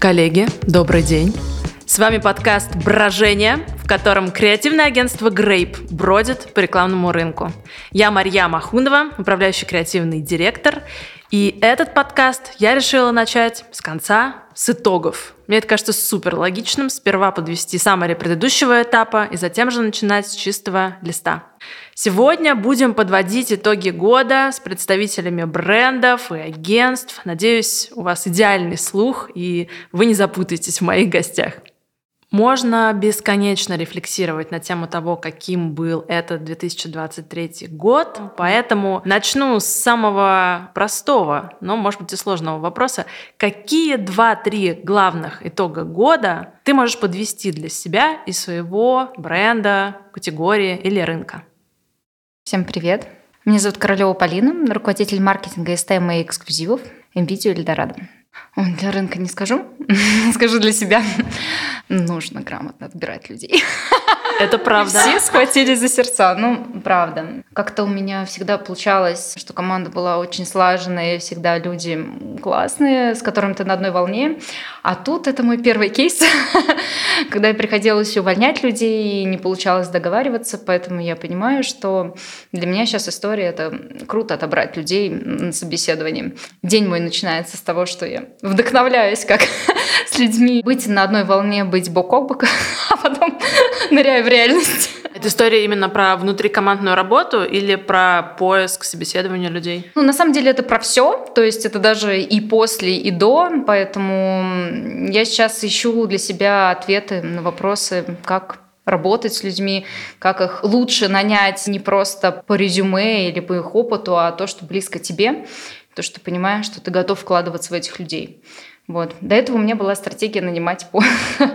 Коллеги, добрый день. С вами подкаст «Брожение», в котором креативное агентство Grape бродит по рекламному рынку. Я Марья Махунова, управляющий креативный директор, и этот подкаст я решила начать с конца, с итогов. Мне это кажется супер логичным. Сперва подвести саммари предыдущего этапа и затем же начинать с чистого листа. Сегодня будем подводить итоги года с представителями брендов и агентств. Надеюсь, у вас идеальный слух, и вы не запутаетесь в моих гостях. Можно бесконечно рефлексировать на тему того, каким был этот 2023 год, поэтому начну с самого простого, но, может быть, и сложного вопроса. Какие два-три главных итога года ты можешь подвести для себя и своего бренда, категории или рынка? Всем привет! Меня зовут Королева Полина, руководитель маркетинга STM и эксклюзивов MVideo Эльдорадо. Для рынка не скажу, скажу для себя. Нужно грамотно отбирать людей. Это правда. Все схватились за сердца. Ну, правда. Как-то у меня всегда получалось, что команда была очень слаженная, всегда люди классные, с которыми ты на одной волне. А тут это мой первый кейс, когда я приходилось увольнять людей и не получалось договариваться, поэтому я понимаю, что для меня сейчас история это круто отобрать людей на собеседовании. День мой начинается с того, что я вдохновляюсь, как с людьми быть на одной волне, быть бок о бок, а потом ныряю в реальность. Это история именно про внутрикомандную работу или про поиск собеседования людей? Ну, на самом деле это про все, то есть это даже и после, и до, поэтому я сейчас ищу для себя ответы на вопросы, как работать с людьми, как их лучше нанять не просто по резюме или по их опыту, а то, что близко тебе, то, что понимаешь, что ты готов вкладываться в этих людей. Вот. До этого у меня была стратегия нанимать по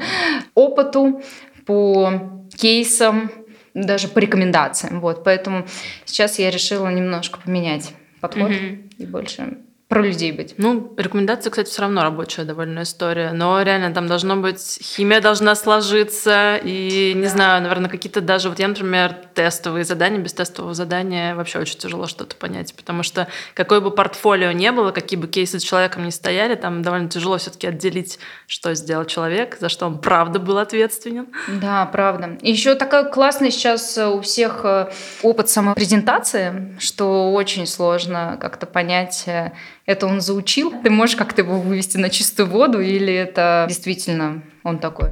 опыту, по кейсам, даже по рекомендациям. Вот. Поэтому сейчас я решила немножко поменять подход mm-hmm. и больше про людей быть. Ну, рекомендация, кстати, все равно рабочая довольно история, но реально там должно быть, химия должна сложиться, и, не да. знаю, наверное, какие-то даже, вот я, например, тестовые задания, без тестового задания вообще очень тяжело что-то понять, потому что какое бы портфолио не было, какие бы кейсы с человеком не стояли, там довольно тяжело все-таки отделить, что сделал человек, за что он правда был ответственен. Да, правда. Еще такой классный сейчас у всех э, опыт самопрезентации, что очень сложно как-то понять, э, это он заучил, ты можешь как-то его вывести на чистую воду, или это действительно он такой?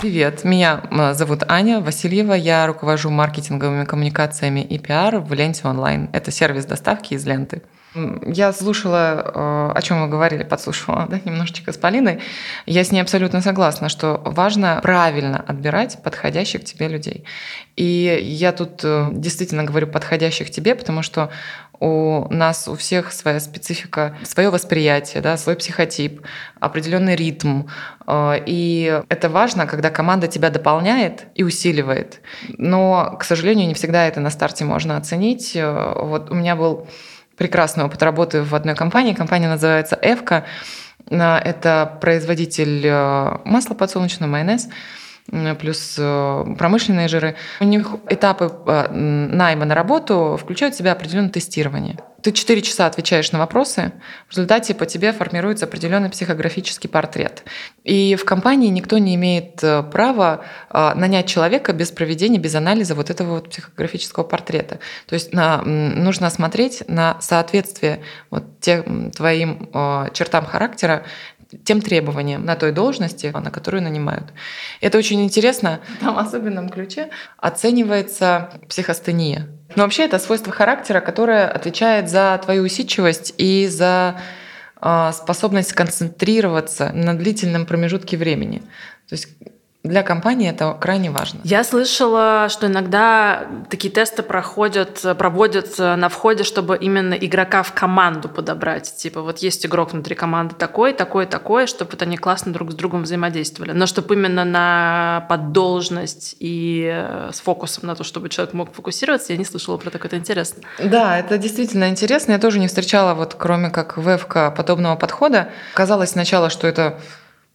Привет, меня э, зовут Аня Васильева, я руковожу маркетинговыми коммуникациями и пиар в Ленте онлайн. Это сервис доставки из ленты. Я слушала, э, о чем вы говорили, подслушивала да, немножечко с Полиной. Я с ней абсолютно согласна, что важно правильно отбирать подходящих тебе людей. И я тут э, действительно говорю подходящих тебе, потому что у нас у всех своя специфика, свое восприятие, да, свой психотип, определенный ритм. Э, и это важно, когда команда тебя дополняет и усиливает. Но, к сожалению, не всегда это на старте можно оценить. Вот у меня был прекрасный опыт работы в одной компании. Компания называется «Эвка». Это производитель э, масла подсолнечного, майонез плюс э, промышленные жиры. У них этапы э, найма на работу включают в себя определенное тестирование. Ты 4 часа отвечаешь на вопросы, в результате по тебе формируется определенный психографический портрет. И в компании никто не имеет э, права нанять человека без проведения, без анализа вот этого вот психографического портрета. То есть на, нужно смотреть на соответствие вот тем твоим чертам характера тем требованиям на той должности, на которую нанимают. Это очень интересно. Там в особенном ключе оценивается психостения. Но вообще это свойство характера, которое отвечает за твою усидчивость и за а, способность концентрироваться на длительном промежутке времени. То есть для компании это крайне важно. Я слышала, что иногда такие тесты проходят, проводят на входе, чтобы именно игрока в команду подобрать. Типа вот есть игрок внутри команды такой, такой, такой, чтобы вот они классно друг с другом взаимодействовали. Но чтобы именно на поддолжность и э, с фокусом на то, чтобы человек мог фокусироваться, я не слышала про такое. Это интересно. Да, это действительно интересно. Я тоже не встречала, вот кроме как ВФК, подобного подхода. Казалось сначала, что это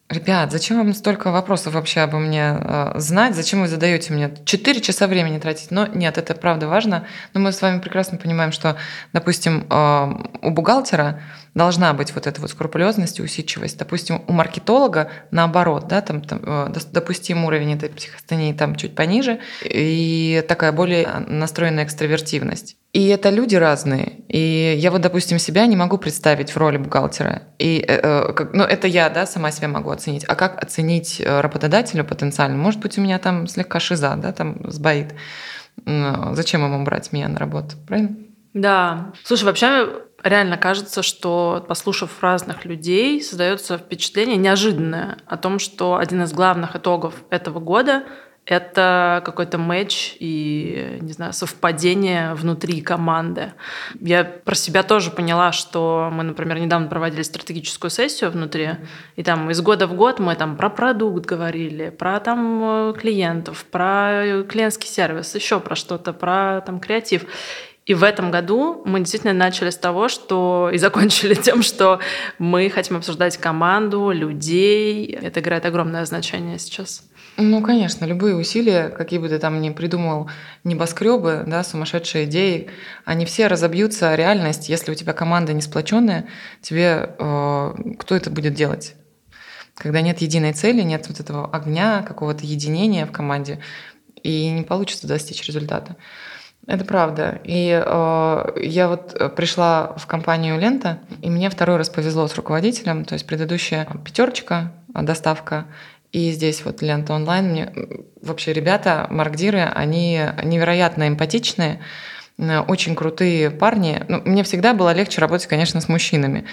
Ребят, зачем вам столько вопросов вообще обо мне э, знать? Зачем вы задаете мне? Четыре часа времени тратить? Но нет, это правда важно. Но мы с вами прекрасно понимаем, что, допустим, э, у бухгалтера должна быть вот эта вот скрупулезность и усидчивость. Допустим, у маркетолога наоборот, да, там, там э, допустим уровень этой психостении там чуть пониже и такая более настроенная экстравертивность. И это люди разные. И я вот, допустим, себя не могу представить в роли бухгалтера. И, э, э как, ну, это я, да, сама себя могу оценить. А как оценить э, работодателю потенциально? Может быть, у меня там слегка шиза, да, там сбоит. Зачем ему брать меня на работу, правильно? Да. Слушай, вообще реально кажется, что, послушав разных людей, создается впечатление неожиданное о том, что один из главных итогов этого года это какой-то матч и, не знаю, совпадение внутри команды. Я про себя тоже поняла, что мы, например, недавно проводили стратегическую сессию внутри, и там из года в год мы там про продукт говорили, про там клиентов, про клиентский сервис, еще про что-то, про там креатив. И в этом году мы действительно начали с того, что и закончили тем, что мы хотим обсуждать команду, людей. Это играет огромное значение сейчас. Ну, конечно, любые усилия, какие бы ты там ни придумал, небоскребы, да, сумасшедшие идеи, они все разобьются о реальность. Если у тебя команда не сплоченная, тебе э, кто это будет делать? Когда нет единой цели, нет вот этого огня, какого-то единения в команде, и не получится достичь результата. Это правда. И э, я вот э, пришла в компанию Лента, и мне второй раз повезло с руководителем, то есть предыдущая пятерочка, э, доставка, и здесь вот Лента онлайн. Мне вообще ребята, маркдиры, они невероятно эмпатичные, э, очень крутые парни. Ну, мне всегда было легче работать, конечно, с мужчинами,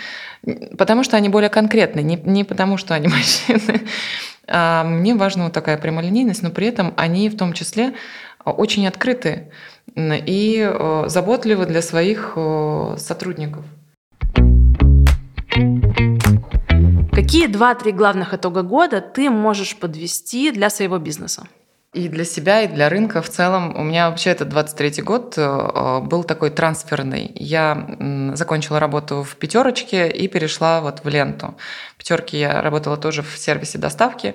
потому что они более конкретные, не, не потому что они мужчины. А мне важна вот такая прямолинейность, но при этом они в том числе очень открыты и э, заботливы для своих э, сотрудников. Какие два-три главных итога года ты можешь подвести для своего бизнеса? И для себя, и для рынка в целом. У меня вообще этот 23 год э, был такой трансферный. Я закончила работу в пятерочке и перешла вот в ленту. В пятерке я работала тоже в сервисе доставки.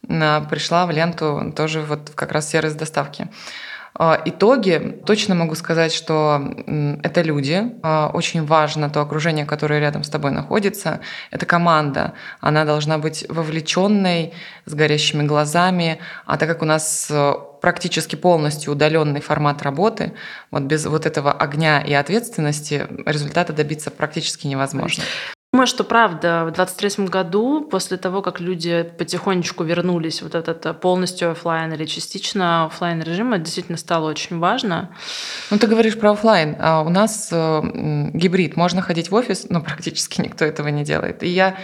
Пришла в ленту тоже вот как раз сервис доставки. А, итоги, точно могу сказать, что это люди. А, очень важно то окружение, которое рядом с тобой находится. Это команда. Она должна быть вовлеченной, с горящими глазами. А так как у нас э, практически полностью удаленный формат работы, вот без вот этого огня и ответственности результата добиться практически невозможно. Думаю, что правда, в 23 году, после того, как люди потихонечку вернулись вот этот э, полностью офлайн или частично офлайн режим, это действительно стало очень важно. Ну, ты говоришь про офлайн, а у нас э, гибрид. Можно ходить в офис, но практически никто этого не делает. И я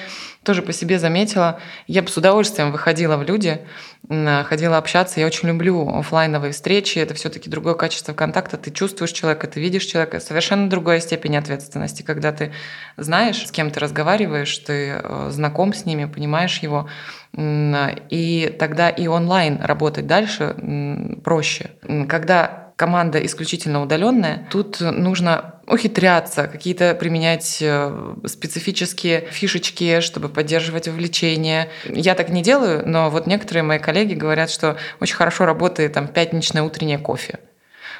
тоже по себе заметила, я бы с удовольствием выходила в люди, ходила общаться. Я очень люблю офлайновые встречи. Это все-таки другое качество контакта. Ты чувствуешь человека, ты видишь человека. Совершенно другая степень ответственности, когда ты знаешь, с кем ты разговариваешь, ты э, знаком с ними, понимаешь его. И тогда и онлайн работать дальше проще. Когда команда исключительно удаленная, тут нужно ухитряться, какие-то применять э, специфические фишечки, чтобы поддерживать вовлечение. Я так не делаю, но вот некоторые мои коллеги говорят, что очень хорошо работает там пятничное утреннее кофе.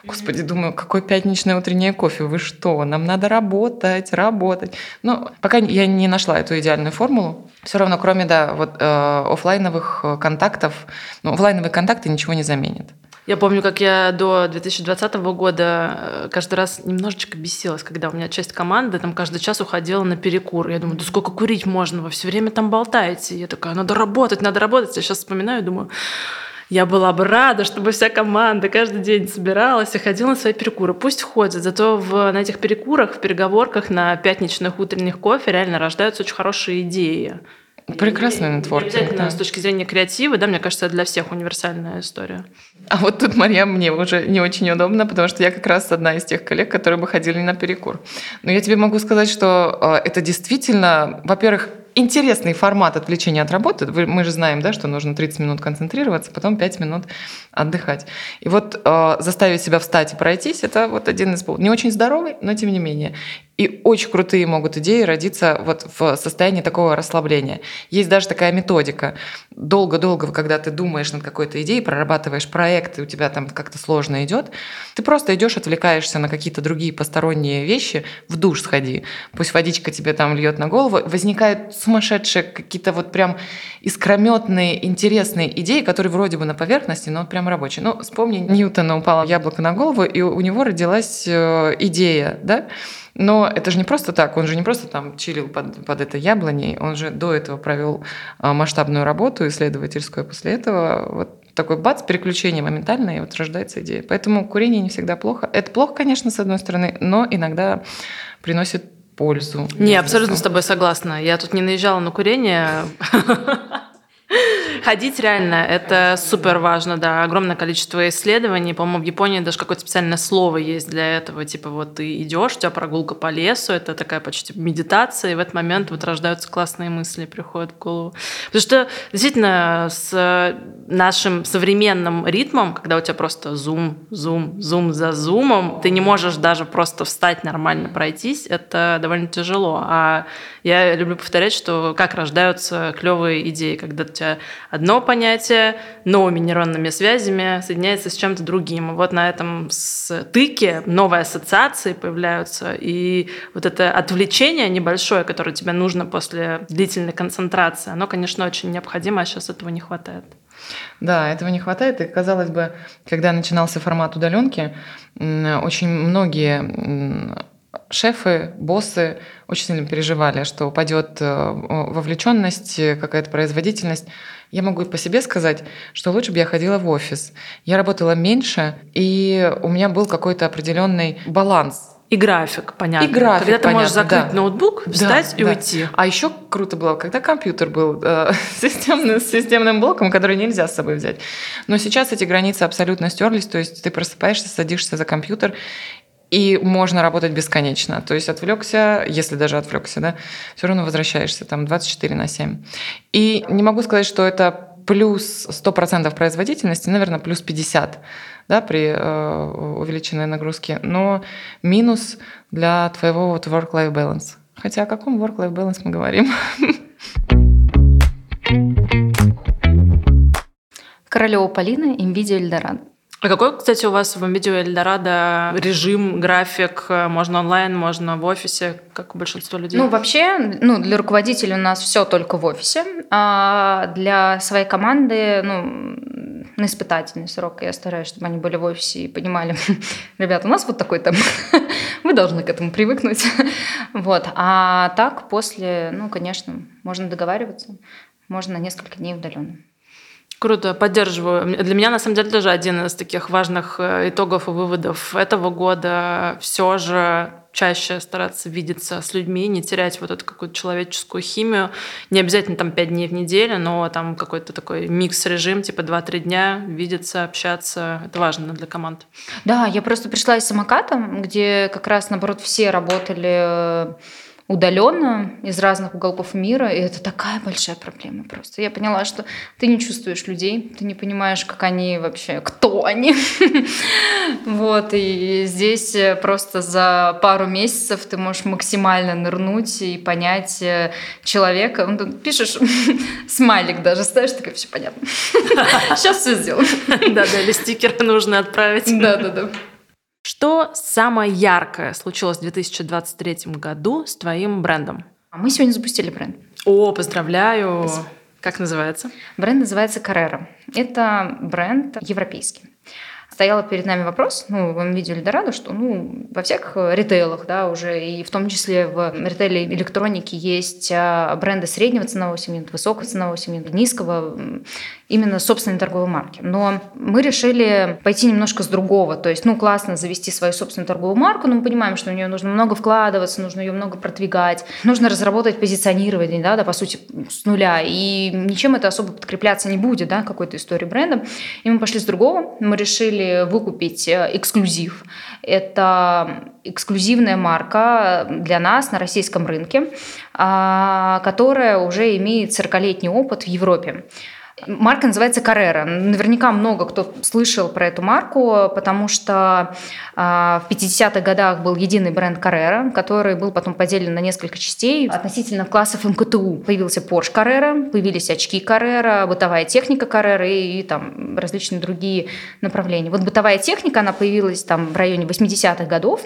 Господи, думаю, какой пятничное утреннее кофе? Вы что? Нам надо работать, работать. Ну, пока я не нашла эту идеальную формулу. Все равно, кроме да, вот э, офлайновых контактов, ну, офлайновые контакты ничего не заменят. Я помню, как я до 2020 года э, каждый раз немножечко бесилась, когда у меня часть команды там каждый час уходила на перекур. Я думаю, да сколько курить можно? Вы все время там болтаете. я такая, надо работать, надо работать. Я сейчас вспоминаю, думаю, я была бы рада, чтобы вся команда каждый день собиралась и ходила на свои перекуры. Пусть ходят, зато в, на этих перекурах, в переговорках, на пятничных утренних кофе реально рождаются очень хорошие идеи. Прекрасный нетворкинг. обязательно да. с точки зрения креатива, да, мне кажется, это для всех универсальная история. А вот тут, Марья, мне уже не очень удобно, потому что я как раз одна из тех коллег, которые бы ходили на перекур. Но я тебе могу сказать, что э, это действительно, во-первых, интересный формат отвлечения от работы. Мы же знаем, да, что нужно 30 минут концентрироваться, потом 5 минут отдыхать. И вот э, заставить себя встать и пройтись, это вот один из... Не очень здоровый, но тем не менее. И очень крутые могут идеи родиться вот в состоянии такого расслабления. Есть даже такая методика. Долго-долго, когда ты думаешь над какой-то идеей, прорабатываешь проект, и у тебя там как-то сложно идет, ты просто идешь, отвлекаешься на какие-то другие посторонние вещи, в душ сходи, пусть водичка тебе там льет на голову, возникают сумасшедшие какие-то вот прям искрометные, интересные идеи, которые вроде бы на поверхности, но вот прям рабочие. Ну, вспомни, Ньютона упало яблоко на голову, и у него родилась э, идея, да, но это же не просто так, он же не просто там чилил под, под этой яблоней, он же до этого провел а, масштабную работу исследовательскую, после этого вот такой бац, переключение моментальное, и вот рождается идея. Поэтому курение не всегда плохо. Это плохо, конечно, с одной стороны, но иногда приносит пользу. Не, абсолютно с тобой согласна. Я тут не наезжала на курение. Ходить реально, это супер важно, да. Огромное количество исследований. По-моему, в Японии даже какое-то специальное слово есть для этого. Типа вот ты идешь, у тебя прогулка по лесу, это такая почти медитация, и в этот момент вот рождаются классные мысли, приходят в голову. Потому что действительно с нашим современным ритмом, когда у тебя просто зум, зум, зум за зумом, ты не можешь даже просто встать нормально, пройтись, это довольно тяжело. А я люблю повторять, что как рождаются клевые идеи, когда у тебя одно понятие новыми нейронными связями соединяется с чем-то другим. вот на этом стыке новые ассоциации появляются, и вот это отвлечение небольшое, которое тебе нужно после длительной концентрации, оно, конечно, очень необходимо, а сейчас этого не хватает. Да, этого не хватает. И, казалось бы, когда начинался формат удаленки, очень многие шефы, боссы очень сильно переживали, что упадет э, вовлеченность, какая-то производительность. Я могу по себе сказать, что лучше бы я ходила в офис. Я работала меньше, и у меня был какой-то определенный баланс и график, понятно. И график, Когда ты понятно, можешь закрыть да. ноутбук, встать да, и да. уйти. А еще круто было, когда компьютер был э, системным, системным блоком, который нельзя с собой взять. Но сейчас эти границы абсолютно стерлись, то есть ты просыпаешься, садишься за компьютер, и можно работать бесконечно. То есть отвлекся, если даже отвлекся, да, все равно возвращаешься там 24 на 7. И не могу сказать, что это плюс 100% производительности, наверное, плюс 50 да, при э, увеличенной нагрузке, но минус для твоего вот work-life balance. Хотя о каком work-life balance мы говорим? Королева Полина, NVIDIA Эльдорадо. А какой, кстати, у вас в видео Эльдорадо режим, график? Можно онлайн, можно в офисе, как у большинства людей? Ну, вообще, ну, для руководителей у нас все только в офисе. А для своей команды, ну, на испытательный срок я стараюсь, чтобы они были в офисе и понимали, ребята, у нас вот такой там, вы должны к этому привыкнуть. вот. А так, после, ну, конечно, можно договариваться, можно на несколько дней удаленно. Круто, поддерживаю. Для меня, на самом деле, тоже один из таких важных э, итогов и выводов этого года все же чаще стараться видеться с людьми, не терять вот эту какую-то человеческую химию. Не обязательно там пять дней в неделю, но там какой-то такой микс-режим, типа 2-3 дня, видеться, общаться. Это важно для команд. Да, я просто пришла из самоката, где как раз, наоборот, все работали удаленно из разных уголков мира, и это такая большая проблема просто. Я поняла, что ты не чувствуешь людей, ты не понимаешь, как они вообще, кто они. Вот, и здесь просто за пару месяцев ты можешь максимально нырнуть и понять э, человека. Ну, ты пишешь смайлик даже, ставишь, такая, все понятно. Сейчас все сделаем. Да-да, или стикеры нужно отправить. Да-да-да. Что самое яркое случилось в 2023 году с твоим брендом? А мы сегодня запустили бренд. О, поздравляю! Спасибо. Как называется? Бренд называется Carrera. Это бренд европейский стоял перед нами вопрос, ну, вы видели Эльдорадо, что, ну, во всех ритейлах, да, уже, и в том числе в ритейле электроники есть а, бренды среднего ценового сегмента, высокого ценового сегмента, низкого, именно собственной торговой марки. Но мы решили пойти немножко с другого, то есть, ну, классно завести свою собственную торговую марку, но мы понимаем, что в нее нужно много вкладываться, нужно ее много продвигать, нужно разработать позиционирование, да, да, по сути, с нуля, и ничем это особо подкрепляться не будет, да, какой-то истории бренда. И мы пошли с другого, мы решили выкупить э, эксклюзив. Это эксклюзивная марка для нас на российском рынке, а, которая уже имеет 40-летний опыт в Европе. Марка называется Carrera. Наверняка много кто слышал про эту марку, потому что э, в 50-х годах был единый бренд Carrera, который был потом поделен на несколько частей. Относительно классов МКТУ появился Porsche Carrera, появились очки Carrera, бытовая техника Carrera и, и там различные другие направления. Вот бытовая техника, она появилась там в районе 80-х годов,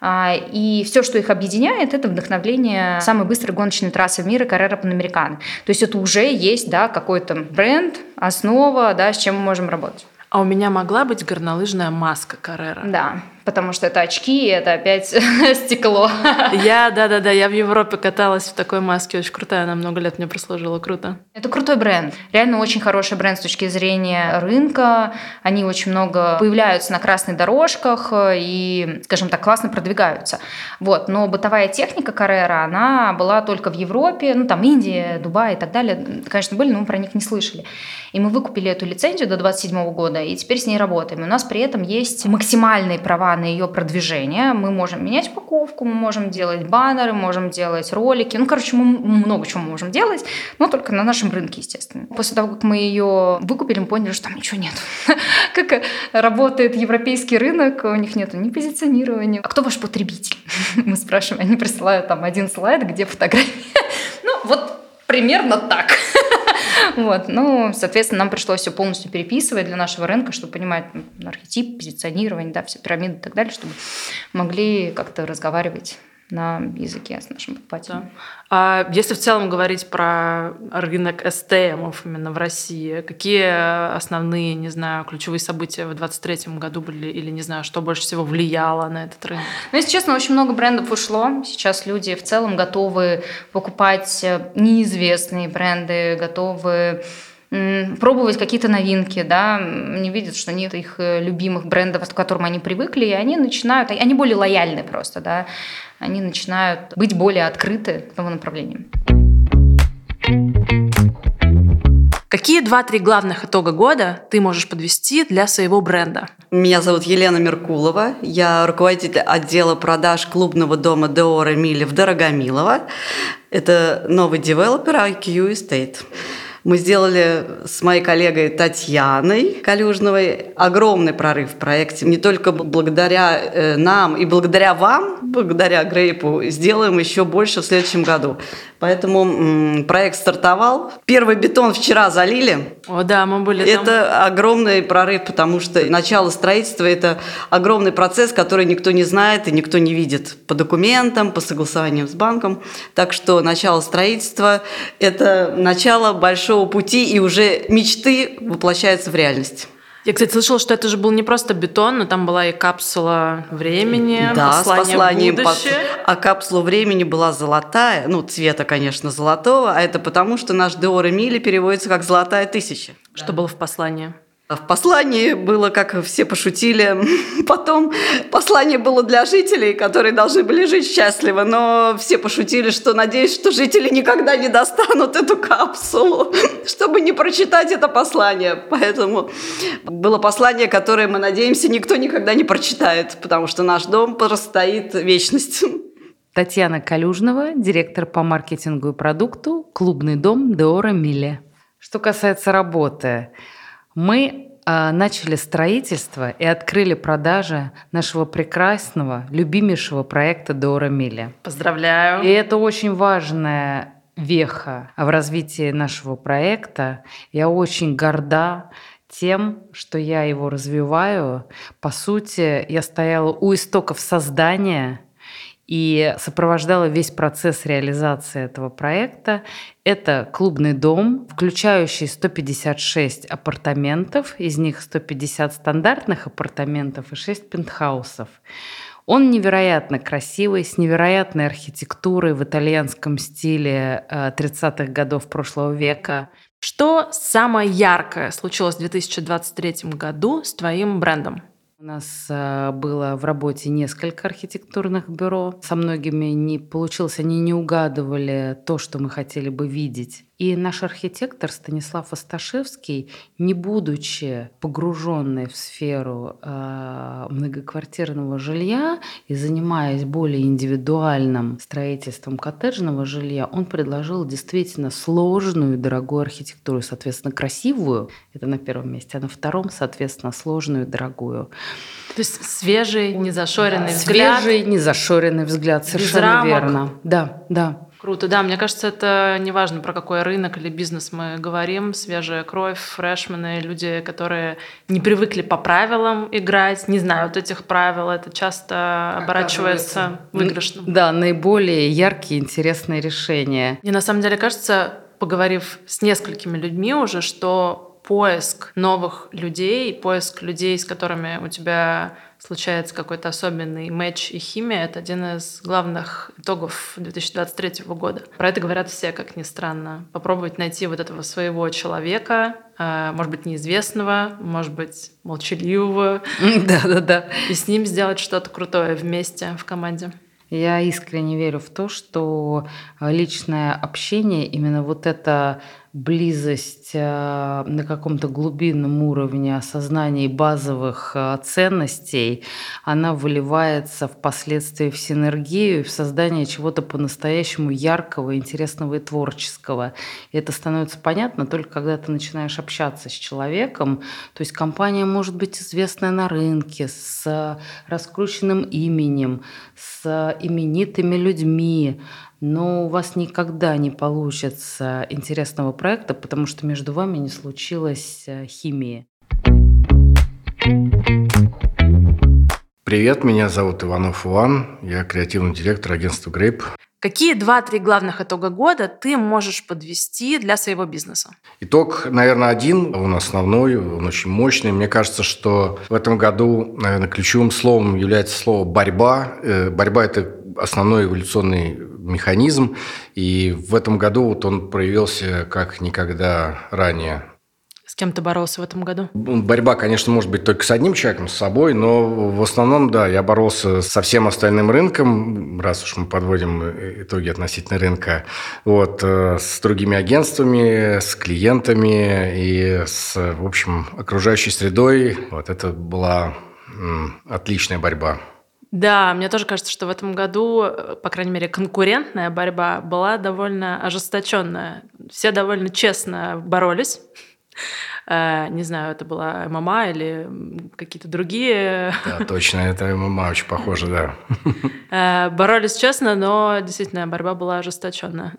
э, и все, что их объединяет, это вдохновление самой быстрой гоночной трассы в мире Carrera Panamericana. То есть это уже есть да, какой-то бренд, бренд, основа, да, с чем мы можем работать. А у меня могла быть горнолыжная маска Каррера? Да, потому что это очки, и это опять стекло. Я, да-да-да, я в Европе каталась в такой маске, очень крутая, она много лет мне прослужила, круто. Это крутой бренд, реально очень хороший бренд с точки зрения рынка, они очень много появляются на красных дорожках и, скажем так, классно продвигаются. Вот, но бытовая техника Carrera, она была только в Европе, ну там Индия, Дубай и так далее, конечно, были, но мы про них не слышали. И мы выкупили эту лицензию до 27 года, и теперь с ней работаем. И у нас при этом есть максимальные права на ее продвижение. Мы можем менять упаковку, мы можем делать баннеры, можем делать ролики. Ну, короче, мы много чего можем делать, но только на нашем рынке, естественно. После того, как мы ее выкупили, мы поняли, что там ничего нет. Как работает европейский рынок, у них нет ни позиционирования. А кто ваш потребитель? Мы спрашиваем, они присылают там один слайд, где фотографии. Ну, вот примерно так. Вот. Ну, соответственно, нам пришлось все полностью переписывать для нашего рынка, чтобы понимать ну, архетип, позиционирование, да, все пирамиды и так далее, чтобы могли как-то разговаривать на языке с нашим покупателем. Да. А если в целом говорить про рынок СТМов именно в России, какие основные, не знаю, ключевые события в 2023 году были или, не знаю, что больше всего влияло на этот рынок? Ну, если честно, очень много брендов ушло. Сейчас люди в целом готовы покупать неизвестные бренды, готовы пробовать какие-то новинки, да, они видят, что нет их э, любимых брендов, к которым они привыкли, и они начинают, они более лояльны просто, да, они начинают быть более открыты к новым направлениям. Какие два-три главных итога года ты можешь подвести для своего бренда? Меня зовут Елена Меркулова. Я руководитель отдела продаж клубного дома Деора Мили в Дорогомилово. Это новый девелопер IQ Estate. Мы сделали с моей коллегой Татьяной Калюжновой огромный прорыв в проекте. Не только благодаря э, нам и благодаря вам, благодаря Грейпу, сделаем еще больше в следующем году. Поэтому проект стартовал. Первый бетон вчера залили. О, да, мы были там. Это огромный прорыв, потому что начало строительства – это огромный процесс, который никто не знает и никто не видит по документам, по согласованиям с банком. Так что начало строительства – это начало большого пути, и уже мечты воплощаются в реальность. Я, кстати, слышала, что это же был не просто бетон, но там была и капсула времени, да, послание с посланием будущее. А капсула времени была золотая, ну, цвета, конечно, золотого, а это потому, что наш Деор Эмили переводится как «золотая тысяча». Что было в послании? В послании было, как все пошутили, потом послание было для жителей, которые должны были жить счастливо, но все пошутили, что надеюсь, что жители никогда не достанут эту капсулу, чтобы не прочитать это послание. Поэтому было послание, которое, мы надеемся, никто никогда не прочитает, потому что наш дом простоит вечность. Татьяна Калюжнова, директор по маркетингу и продукту, клубный дом Деора Милле. Что касается работы, мы а, начали строительство и открыли продажи нашего прекрасного, любимейшего проекта Дора Мили. Поздравляю! И это очень важная веха в развитии нашего проекта. Я очень горда тем, что я его развиваю. По сути, я стояла у истоков создания и сопровождала весь процесс реализации этого проекта. Это клубный дом, включающий 156 апартаментов, из них 150 стандартных апартаментов и 6 пентхаусов. Он невероятно красивый, с невероятной архитектурой в итальянском стиле 30-х э, годов прошлого века. Что самое яркое случилось в 2023 году с твоим брендом? У нас э, было в работе несколько архитектурных бюро. Со многими не получилось, они не угадывали то, что мы хотели бы видеть. И наш архитектор Станислав Осташевский, не будучи погруженный в сферу э, многоквартирного жилья и занимаясь более индивидуальным строительством коттеджного жилья, он предложил действительно сложную и дорогую архитектуру, соответственно, красивую, это на первом месте, а на втором, соответственно, сложную и дорогую. То есть свежий, незашоренный взгляд. Свежий, незашоренный взгляд, совершенно верно. Да, да. Круто, да, мне кажется, это неважно, про какой рынок или бизнес мы говорим, свежая кровь, фрешмены, люди, которые не привыкли по правилам играть, не знают этих правил, это часто оборачивается выигрышным. Да, наиболее яркие, интересные решения. Мне на самом деле кажется, поговорив с несколькими людьми уже, что поиск новых людей, поиск людей, с которыми у тебя случается какой-то особенный матч и химия, это один из главных итогов 2023 года. Про это говорят все, как ни странно. Попробовать найти вот этого своего человека, э, может быть, неизвестного, может быть, молчаливого. Да-да-да. И с ним сделать что-то крутое вместе в команде. Я искренне верю в то, что личное общение, именно вот это близость э, на каком-то глубинном уровне осознания базовых э, ценностей, она выливается впоследствии в синергию в создание чего-то по-настоящему яркого, интересного и творческого. И это становится понятно только когда ты начинаешь общаться с человеком. То есть компания может быть известная на рынке, с раскрученным именем, с именитыми людьми, но у вас никогда не получится интересного проекта, потому что между вами не случилось э, химии. Привет, меня зовут Иванов Иван, я креативный директор агентства Grape. Какие два-три главных итога года ты можешь подвести для своего бизнеса? Итог, наверное, один, он основной, он очень мощный. Мне кажется, что в этом году, наверное, ключевым словом является слово «борьба». Э, борьба – это основной эволюционный механизм, и в этом году вот он проявился как никогда ранее. С кем ты боролся в этом году? Борьба, конечно, может быть только с одним человеком, с собой, но в основном, да, я боролся со всем остальным рынком, раз уж мы подводим итоги относительно рынка, вот, э, с другими агентствами, с клиентами и с, в общем, окружающей средой. Вот это была отличная борьба. Да, мне тоже кажется, что в этом году, э, по крайней мере, конкурентная борьба была довольно ожесточенная. Все довольно честно боролись. Э, не знаю, это была ММА или какие-то другие. Да, точно, это ММА очень похоже, да. Э, боролись честно, но действительно борьба была ожесточенная.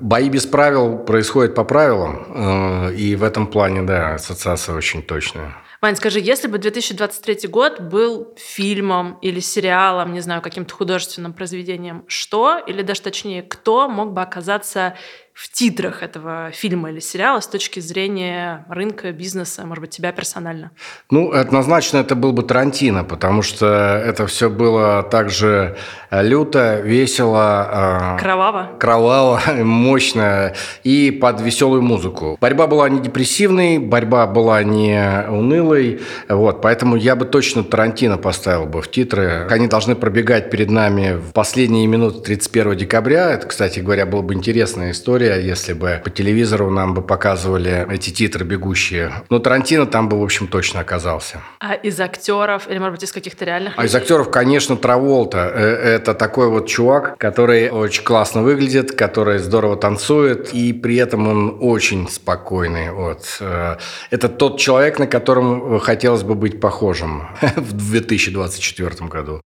Бои без правил происходят по правилам, и в этом плане, да, ассоциация очень точная. Вань, скажи, если бы 2023 год был фильмом или сериалом, не знаю, каким-то художественным произведением, что, или даже точнее, кто мог бы оказаться в титрах этого фильма или сериала с точки зрения рынка, бизнеса, может быть, тебя персонально? Ну, однозначно это был бы Тарантино, потому что это все было также люто, весело. Э, кроваво. Кроваво, мощно и под веселую музыку. Борьба была не депрессивной, борьба была не унылой, вот, поэтому я бы точно Тарантино поставил бы в титры. Они должны пробегать перед нами в последние минуты 31 декабря. Это, кстати говоря, была бы интересная история история, если бы по телевизору нам бы показывали эти титры бегущие. Но Тарантино там бы, в общем, точно оказался. А из актеров, или, может быть, из каких-то реальных А из актеров, конечно, Траволта. Э, это такой вот чувак, который очень классно выглядит, который здорово танцует, и при этом он очень спокойный. Вот. Э, это тот человек, на котором хотелось бы быть похожим в 2024 году.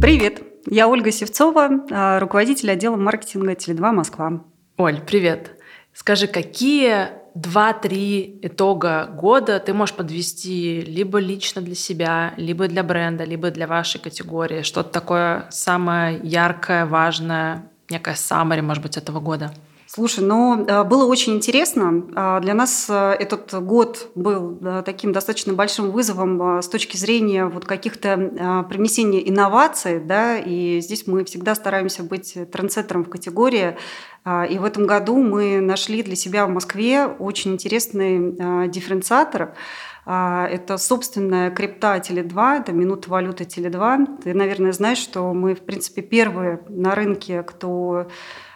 Привет! Я Ольга Севцова, а, руководитель отдела маркетинга Теле2 Москва. Оль, привет. Скажи, какие два-три итога года ты можешь подвести либо лично для себя, либо для бренда, либо для вашей категории? Что-то такое самое яркое, важное, некая саммари, может быть, этого года? Слушай, ну, э, было очень интересно. А, для нас э, этот год был таким достаточно большим вызовом с точки зрения вот каких-то привнесения инноваций, да, и здесь мы всегда стараемся быть трендсеттером в категории. А, и в этом году мы нашли для себя в Москве очень интересный дифференциатор – а, это собственная крипта Теле2, это минута валюты Теле2. Ты, наверное, знаешь, что мы, в принципе, первые на рынке, кто а,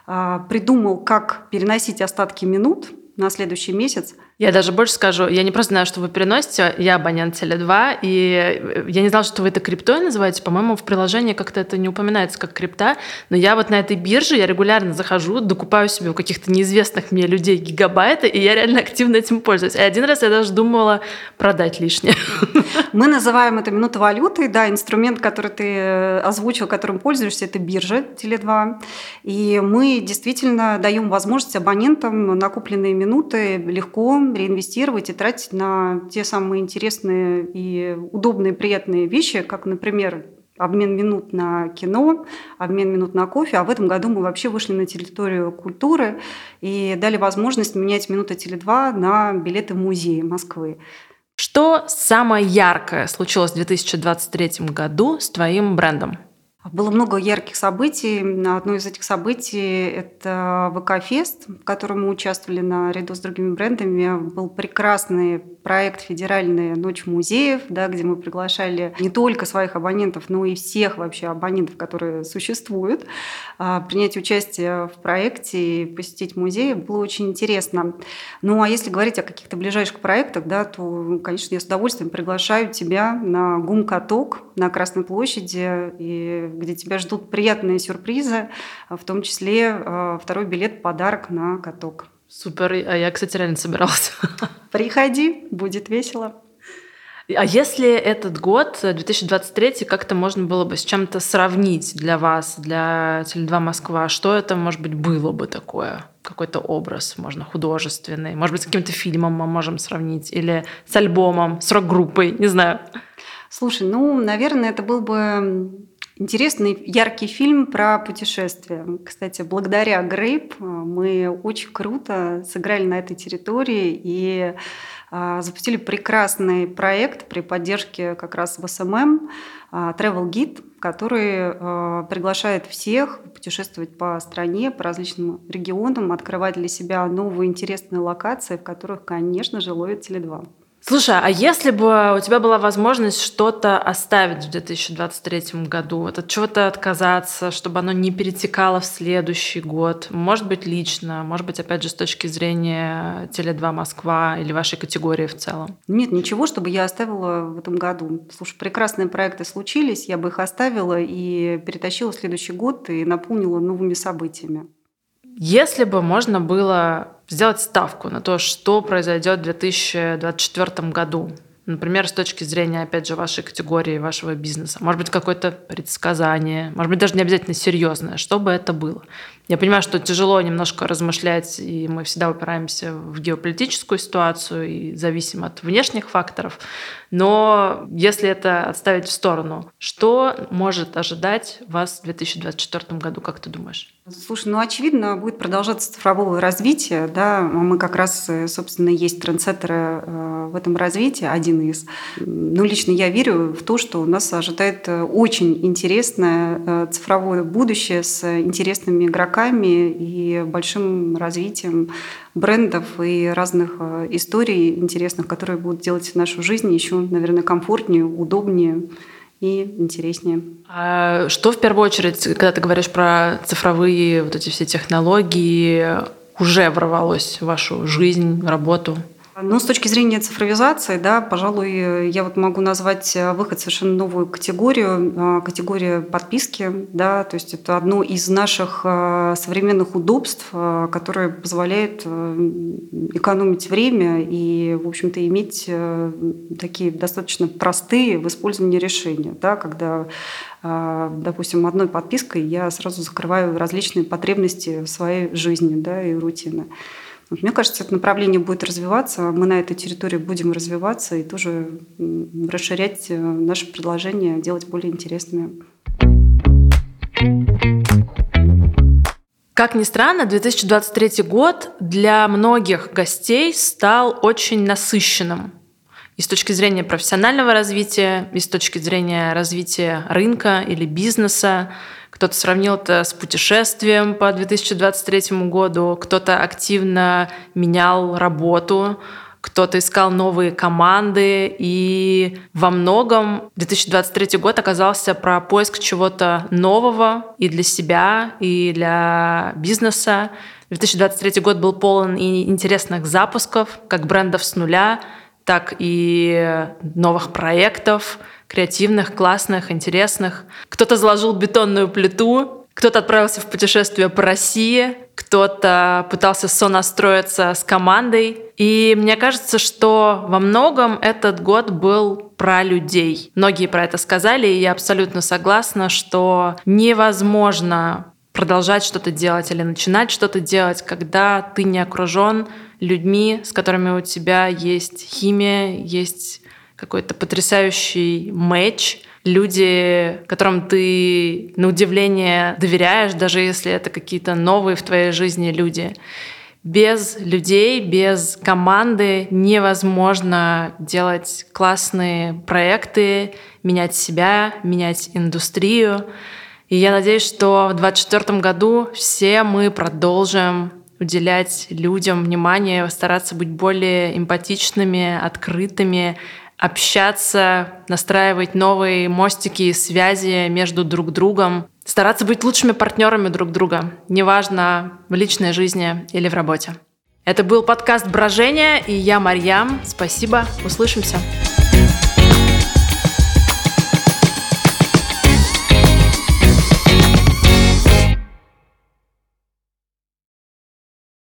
придумал, как переносить остатки минут на следующий месяц – я даже больше скажу, я не просто знаю, что вы переносите, я абонент Теле2, и я не знала, что вы это криптой называете. По-моему, в приложении как-то это не упоминается как крипта, но я вот на этой бирже, я регулярно захожу, докупаю себе у каких-то неизвестных мне людей гигабайты, и я реально активно этим пользуюсь. И один раз я даже думала продать лишнее. Мы называем это минута валюты, да, инструмент, который ты э, озвучил, которым пользуешься, это биржа Теле2. И мы действительно даем возможность абонентам накопленные минуты легко реинвестировать и тратить на те самые интересные и удобные, приятные вещи, как, например, обмен минут на кино, обмен минут на кофе. А в этом году мы вообще вышли на территорию культуры и дали возможность менять минуты Теле2 на билеты в музеи Москвы. Что самое яркое случилось в 2023 году с твоим брендом? Было много ярких событий. Одно из этих событий – это ВК-фест, в котором мы участвовали наряду с другими брендами. Был прекрасный проект «Федеральная ночь музеев», да, где мы приглашали не только своих абонентов, но и всех вообще абонентов, которые существуют, а, принять участие в проекте и посетить музей. Было очень интересно. Ну, а если говорить о каких-то ближайших проектах, да, то, конечно, я с удовольствием приглашаю тебя на ГУМ-каток на Красной площади и где тебя ждут приятные сюрпризы, в том числе э, второй билет подарок на каток. Супер, а я, кстати, реально собиралась. Приходи, будет весело. А если этот год, 2023, как-то можно было бы с чем-то сравнить для вас, для Теле2 Москва, что это, может быть, было бы такое? Какой-то образ, можно, художественный. Может быть, с каким-то фильмом мы можем сравнить. Или с альбомом, с рок-группой, не знаю. Слушай, ну, наверное, это был бы интересный, яркий фильм про путешествия. Кстати, благодаря Grape э, мы очень круто сыграли на этой территории и э, запустили прекрасный проект при поддержке как раз в SMM э, Travel Guide, который приглашает всех путешествовать по стране, по различным регионам, открывать для себя новые интересные локации, в которых, конечно же, ловит Теле2. Слушай, а если бы у тебя была возможность что-то оставить в 2023 году, от чего-то отказаться, чтобы оно не перетекало в следующий год, может быть, лично, может быть, опять же, с точки зрения Теле2 Москва или вашей категории в целом? Нет, ничего, чтобы я оставила в этом году. Слушай, прекрасные проекты случились, я бы их оставила и перетащила в следующий год и наполнила новыми событиями. Если бы можно было сделать ставку на то, что произойдет в 2024 году, например, с точки зрения, опять же, вашей категории, вашего бизнеса, может быть, какое-то предсказание, может быть, даже не обязательно серьезное, что бы это было. Я понимаю, что тяжело немножко размышлять, и мы всегда упираемся в геополитическую ситуацию и зависим от внешних факторов. Но если это отставить в сторону, что может ожидать вас в 2024 году, как ты думаешь? Слушай, ну очевидно, будет продолжаться цифровое развитие. Да? Мы как раз, э, собственно, есть трендсеттеры э, в этом развитии, один из. Ну, лично я верю в то, что у нас ожидает э, очень интересное цифровое будущее с интересными игроками игроками и большим развитием брендов и разных э, историй интересных, которые будут делать нашу жизнь еще, наверное, комфортнее, удобнее и интереснее. А что в первую очередь, когда ты говоришь про цифровые вот эти все технологии, уже ворвалось в вашу жизнь, работу? Ну, с точки зрения цифровизации, да, пожалуй, я вот могу назвать э, выход совершенно новую категорию, э, категорию подписки, да, то есть это одно из наших э, современных удобств, которое позволяет экономить время и, в общем-то, иметь такие достаточно простые в использовании решения, да, когда допустим, одной подпиской я сразу закрываю различные потребности в своей жизни да, и рутины. Мне кажется, это направление будет развиваться, мы на этой территории будем развиваться и тоже расширять э, наши предложения, делать более интересными. Как ни странно, 2023 год для многих гостей стал очень насыщенным. И с точки зрения профессионального развития, и с точки зрения развития рынка или бизнеса. Кто-то сравнил это с путешествием по 2023 году, кто-то активно менял работу, кто-то искал новые команды, и во многом 2023 год оказался про поиск чего-то нового и для себя, и для бизнеса. 2023 год был полон и интересных запусков, как брендов с нуля, так и новых проектов, креативных, классных, интересных. Кто-то заложил бетонную плиту, кто-то отправился в путешествие по России, кто-то пытался сонастроиться с командой. И мне кажется, что во многом этот год был про людей. Многие про это сказали, и я абсолютно согласна, что невозможно продолжать что-то делать или начинать что-то делать, когда ты не окружен людьми, с которыми у тебя есть химия, есть какой-то потрясающий матч, люди, которым ты на удивление доверяешь, даже если это какие-то новые в твоей жизни люди. Без людей, без команды невозможно делать классные проекты, менять себя, менять индустрию. И я надеюсь, что в 2024 году все мы продолжим уделять людям внимание, стараться быть более эмпатичными, открытыми, общаться, настраивать новые мостики и связи между друг другом, стараться быть лучшими партнерами друг друга, неважно в личной жизни или в работе. Это был подкаст «Брожение», и я Марьям. Спасибо, услышимся.